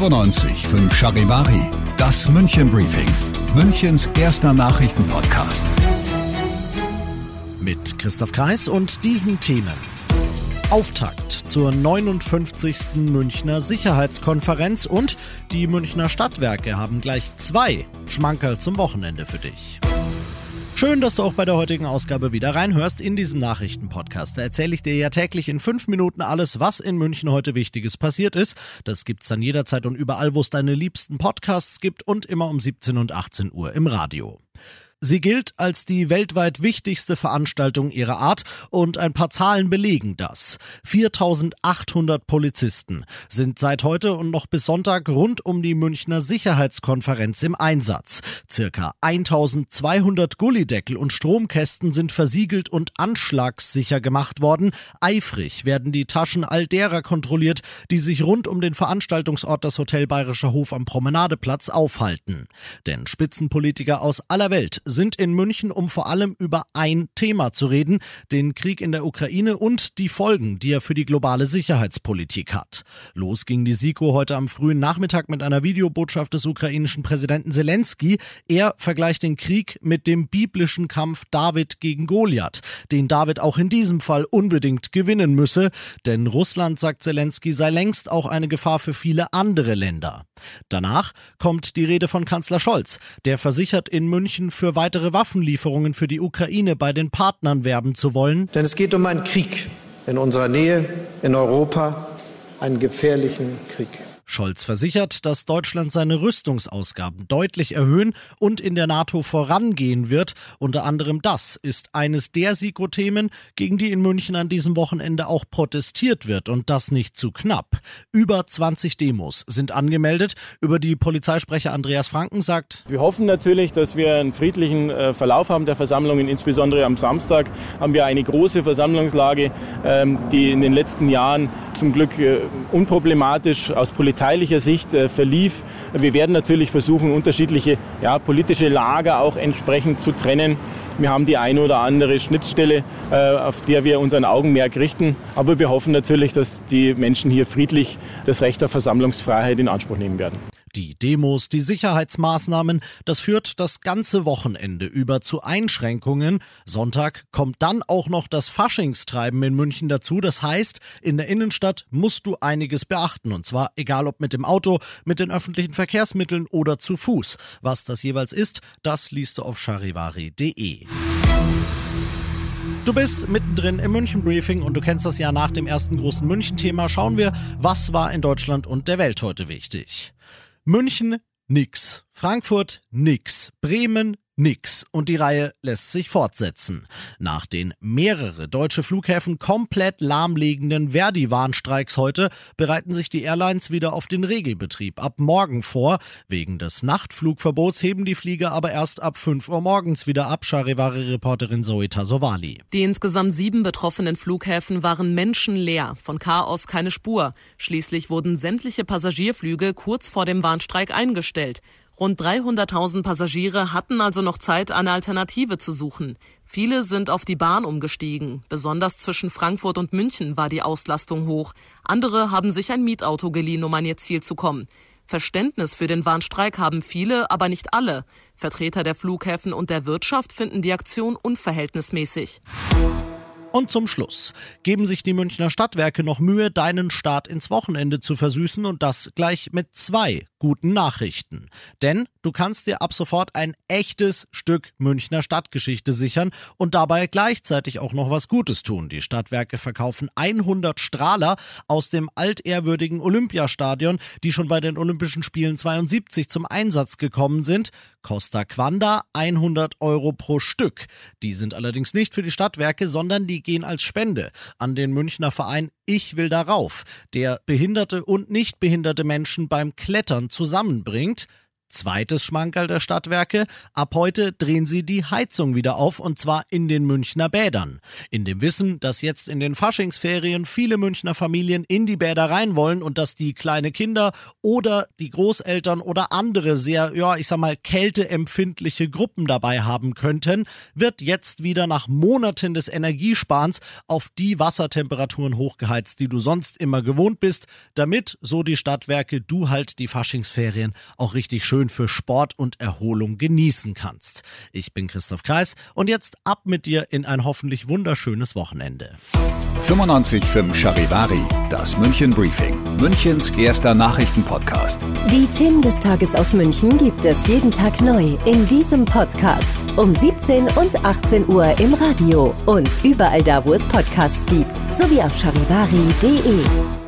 95 5 Charivari, das München Briefing, Münchens erster Nachrichtenpodcast. Mit Christoph Kreis und diesen Themen. Auftakt zur 59. Münchner Sicherheitskonferenz und die Münchner Stadtwerke haben gleich zwei Schmankerl zum Wochenende für dich. Schön, dass du auch bei der heutigen Ausgabe wieder reinhörst in diesem Nachrichtenpodcast. Da erzähle ich dir ja täglich in fünf Minuten alles, was in München heute Wichtiges passiert ist. Das gibt's dann jederzeit und überall, wo es deine liebsten Podcasts gibt und immer um 17 und 18 Uhr im Radio. Sie gilt als die weltweit wichtigste Veranstaltung ihrer Art und ein paar Zahlen belegen das. 4800 Polizisten sind seit heute und noch bis Sonntag rund um die Münchner Sicherheitskonferenz im Einsatz. Circa 1200 Gullideckel und Stromkästen sind versiegelt und anschlagssicher gemacht worden. Eifrig werden die Taschen all derer kontrolliert, die sich rund um den Veranstaltungsort das Hotel Bayerischer Hof am Promenadeplatz aufhalten. Denn Spitzenpolitiker aus aller Welt sind in München, um vor allem über ein Thema zu reden, den Krieg in der Ukraine und die Folgen, die er für die globale Sicherheitspolitik hat. Los ging die SIKO heute am frühen Nachmittag mit einer Videobotschaft des ukrainischen Präsidenten Zelensky. Er vergleicht den Krieg mit dem biblischen Kampf David gegen Goliath, den David auch in diesem Fall unbedingt gewinnen müsse, denn Russland, sagt Zelensky, sei längst auch eine Gefahr für viele andere Länder. Danach kommt die Rede von Kanzler Scholz, der versichert, in München für weitere Waffenlieferungen für die Ukraine bei den Partnern werben zu wollen. Denn es geht um einen Krieg in unserer Nähe, in Europa, einen gefährlichen Krieg. Scholz versichert, dass Deutschland seine Rüstungsausgaben deutlich erhöhen und in der NATO vorangehen wird. Unter anderem das ist eines der SIGO-Themen, gegen die in München an diesem Wochenende auch protestiert wird und das nicht zu knapp. Über 20 Demos sind angemeldet. Über die Polizeisprecher Andreas Franken sagt, wir hoffen natürlich, dass wir einen friedlichen äh, Verlauf haben der Versammlungen. Insbesondere am Samstag haben wir eine große Versammlungslage, ähm, die in den letzten Jahren zum Glück äh, unproblematisch aus polizeilicher Sicht äh, verlief. Wir werden natürlich versuchen, unterschiedliche ja, politische Lager auch entsprechend zu trennen. Wir haben die eine oder andere Schnittstelle, äh, auf der wir unseren Augenmerk richten. Aber wir hoffen natürlich, dass die Menschen hier friedlich das Recht auf Versammlungsfreiheit in Anspruch nehmen werden. Die Demos, die Sicherheitsmaßnahmen, das führt das ganze Wochenende über zu Einschränkungen. Sonntag kommt dann auch noch das Faschingstreiben in München dazu. Das heißt, in der Innenstadt musst du einiges beachten. Und zwar egal ob mit dem Auto, mit den öffentlichen Verkehrsmitteln oder zu Fuß. Was das jeweils ist, das liest du auf charivari.de. Du bist mittendrin im München Briefing und du kennst das ja nach dem ersten großen München-Thema. Schauen wir, was war in Deutschland und der Welt heute wichtig. München nix. Frankfurt nix. Bremen nix. Und die Reihe lässt sich fortsetzen. Nach den mehrere deutsche Flughäfen komplett lahmlegenden Verdi-Warnstreiks heute bereiten sich die Airlines wieder auf den Regelbetrieb ab morgen vor. Wegen des Nachtflugverbots heben die Flieger aber erst ab 5 Uhr morgens wieder ab, Charivari-Reporterin Zoe Tasovali. Die insgesamt sieben betroffenen Flughäfen waren menschenleer, von Chaos keine Spur. Schließlich wurden sämtliche Passagierflüge kurz vor dem Warnstreik eingestellt. Rund 300.000 Passagiere hatten also noch Zeit, eine Alternative zu suchen. Viele sind auf die Bahn umgestiegen. Besonders zwischen Frankfurt und München war die Auslastung hoch. Andere haben sich ein Mietauto geliehen, um an ihr Ziel zu kommen. Verständnis für den Warnstreik haben viele, aber nicht alle. Vertreter der Flughäfen und der Wirtschaft finden die Aktion unverhältnismäßig. Und zum Schluss geben sich die Münchner Stadtwerke noch Mühe, deinen Start ins Wochenende zu versüßen und das gleich mit zwei guten Nachrichten. Denn du kannst dir ab sofort ein echtes Stück Münchner Stadtgeschichte sichern und dabei gleichzeitig auch noch was Gutes tun. Die Stadtwerke verkaufen 100 Strahler aus dem altehrwürdigen Olympiastadion, die schon bei den Olympischen Spielen 72 zum Einsatz gekommen sind. Costa Quanda 100 Euro pro Stück. Die sind allerdings nicht für die Stadtwerke, sondern die gehen als Spende an den Münchner Verein Ich will darauf, der behinderte und nicht behinderte Menschen beim Klettern zusammenbringt. Zweites Schmankerl der Stadtwerke, ab heute drehen sie die Heizung wieder auf und zwar in den Münchner Bädern. In dem Wissen, dass jetzt in den Faschingsferien viele Münchner Familien in die Bäder rein wollen und dass die kleine Kinder oder die Großeltern oder andere sehr, ja, ich sag mal, kälteempfindliche Gruppen dabei haben könnten, wird jetzt wieder nach Monaten des Energiesparens auf die Wassertemperaturen hochgeheizt, die du sonst immer gewohnt bist, damit, so die Stadtwerke, du halt die Faschingsferien auch richtig schön schön für Sport und Erholung genießen kannst. Ich bin Christoph Kreis und jetzt ab mit dir in ein hoffentlich wunderschönes Wochenende. 95.5 Charivari, das München Briefing, Münchens erster Nachrichtenpodcast. Die Themen des Tages aus München gibt es jeden Tag neu in diesem Podcast um 17 und 18 Uhr im Radio und überall da, wo es Podcasts gibt, sowie auf charivari.de.